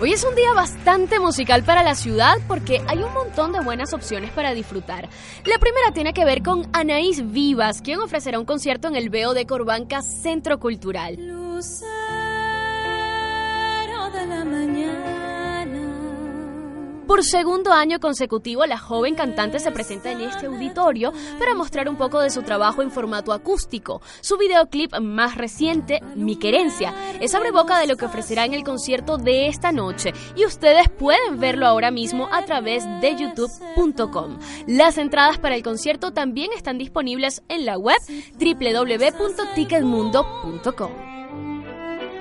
Hoy es un día bastante musical para la ciudad porque hay un montón de buenas opciones para disfrutar. La primera tiene que ver con Anaís Vivas, quien ofrecerá un concierto en el Veo de Corbanca Centro Cultural. Por segundo año consecutivo, la joven cantante se presenta en este auditorio para mostrar un poco de su trabajo en formato acústico. Su videoclip más reciente, Mi Querencia, es boca de lo que ofrecerá en el concierto de esta noche y ustedes pueden verlo ahora mismo a través de youtube.com. Las entradas para el concierto también están disponibles en la web www.ticketmundo.com.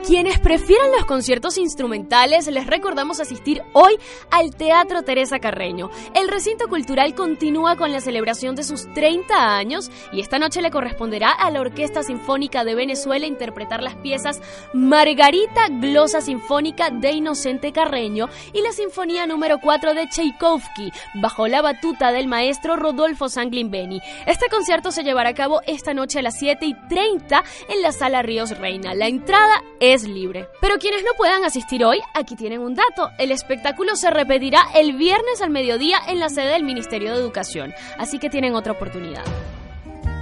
Quienes prefieran los conciertos instrumentales, les recordamos asistir hoy al Teatro Teresa Carreño. El recinto cultural continúa con la celebración de sus 30 años y esta noche le corresponderá a la Orquesta Sinfónica de Venezuela interpretar las piezas Margarita Glosa Sinfónica de Inocente Carreño y la Sinfonía número 4 de Tchaikovsky, bajo la batuta del maestro Rodolfo Sanglimbeni. Este concierto se llevará a cabo esta noche a las 7 y 30 en la Sala Ríos Reina. La entrada es libre. Pero quienes no puedan asistir hoy, aquí tienen un dato. El espectáculo se repetirá el viernes al mediodía en la sede del Ministerio de Educación, así que tienen otra oportunidad.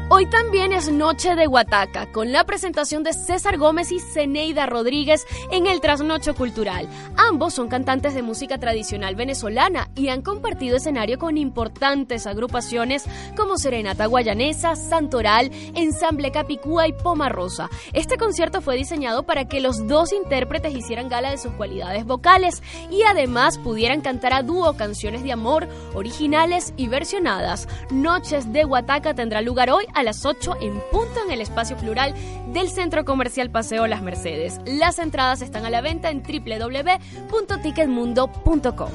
Hoy también es Noche de Huataca, con la presentación de César Gómez y Ceneida Rodríguez en el Trasnocho Cultural. Ambos son cantantes de música tradicional venezolana y han compartido escenario con importantes agrupaciones como Serenata Guayanesa, Santoral, Ensamble Capicúa y Poma Rosa. Este concierto fue diseñado para que los dos intérpretes hicieran gala de sus cualidades vocales y además pudieran cantar a dúo canciones de amor originales y versionadas. Noches de Huataca tendrá lugar hoy a las 8 en punto en el espacio plural del Centro Comercial Paseo Las Mercedes. Las entradas están a la venta en www.ticketmundo.com.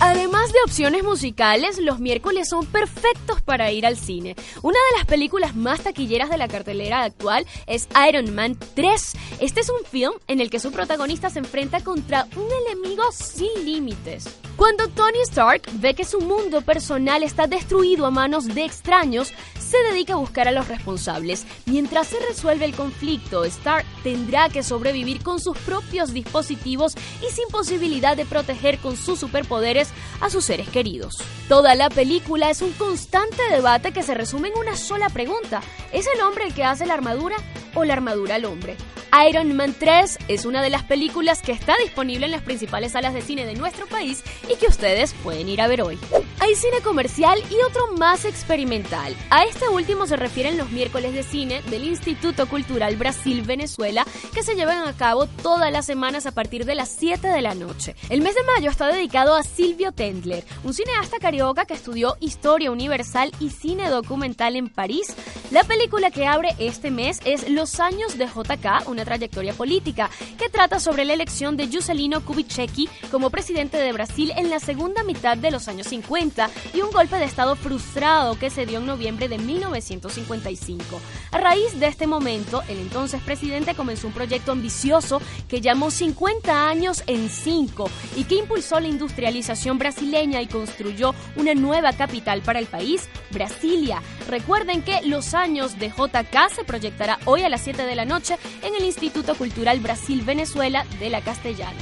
Además de opciones musicales, los miércoles son perfectos para ir al cine. Una de las películas más taquilleras de la cartelera actual es Iron Man 3. Este es un film en el que su protagonista se enfrenta contra un enemigo sin límites. Cuando Tony Stark ve que su mundo personal está destruido a manos de extraños, se dedica a buscar a los responsables. Mientras se resuelve el conflicto, Stark tendrá que sobrevivir con sus propios dispositivos y sin posibilidad de proteger con sus superpoderes a sus seres queridos. Toda la película es un constante debate que se resume en una sola pregunta. ¿Es el hombre el que hace la armadura o la armadura al hombre? Iron Man 3 es una de las películas que está disponible en las principales salas de cine de nuestro país y que ustedes pueden ir a ver hoy. Hay cine comercial y otro más experimental. A este último se refieren los miércoles de cine del Instituto Cultural Brasil-Venezuela que se llevan a cabo todas las semanas a partir de las 7 de la noche. El mes de mayo está dedicado a Silvio Tendler, un cineasta carioca que estudió historia universal y cine documental en París. La película que abre este mes es Los años de JK, trayectoria política, que trata sobre la elección de Juscelino Kubitschek como presidente de Brasil en la segunda mitad de los años 50 y un golpe de Estado frustrado que se dio en noviembre de 1955. A raíz de este momento, el entonces presidente comenzó un proyecto ambicioso que llamó 50 años en 5 y que impulsó la industrialización brasileña y construyó una nueva capital para el país, Brasilia. Recuerden que Los años de JK se proyectará hoy a las 7 de la noche en el Instituto Cultural Brasil-Venezuela de la Castellana.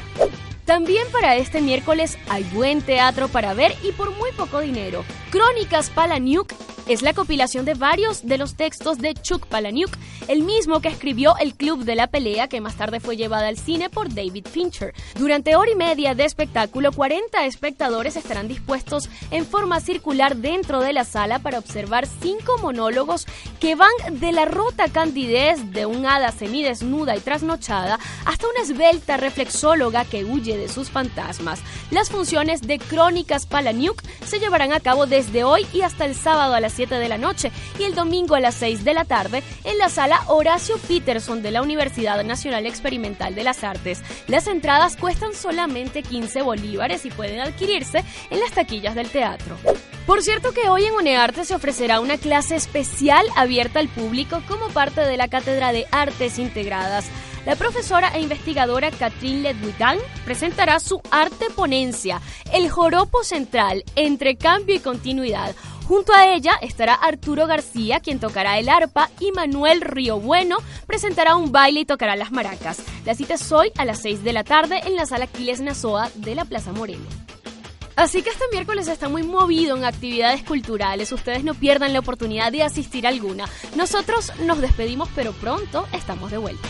También para este miércoles hay buen teatro para ver y por muy poco dinero. Crónicas Palaniuk es la compilación de varios de los textos de Chuck Palahniuk, el mismo que escribió El Club de la Pelea, que más tarde fue llevada al cine por David Fincher. Durante hora y media de espectáculo, 40 espectadores estarán dispuestos en forma circular dentro de la sala para observar cinco monólogos que van de la rota candidez de un hada semidesnuda y trasnochada hasta una esbelta reflexóloga que huye de sus fantasmas. Las funciones de Crónicas Palahniuk se llevarán a cabo desde hoy y hasta el sábado a las 7 de la noche y el domingo a las 6 de la tarde en la sala Horacio Peterson de la Universidad Nacional Experimental de las Artes. Las entradas cuestan solamente 15 bolívares y pueden adquirirse en las taquillas del teatro. Por cierto que hoy en UNEARTE se ofrecerá una clase especial abierta al público como parte de la Cátedra de Artes Integradas. La profesora e investigadora Catherine Ledwitan presentará su arte ponencia, El joropo central entre cambio y continuidad. Junto a ella estará Arturo García, quien tocará el arpa, y Manuel Río Bueno presentará un baile y tocará las maracas. La cita es hoy a las 6 de la tarde en la sala Aquiles Nazoa de la Plaza Moreno. Así que este miércoles está muy movido en actividades culturales. Ustedes no pierdan la oportunidad de asistir a alguna. Nosotros nos despedimos, pero pronto estamos de vuelta.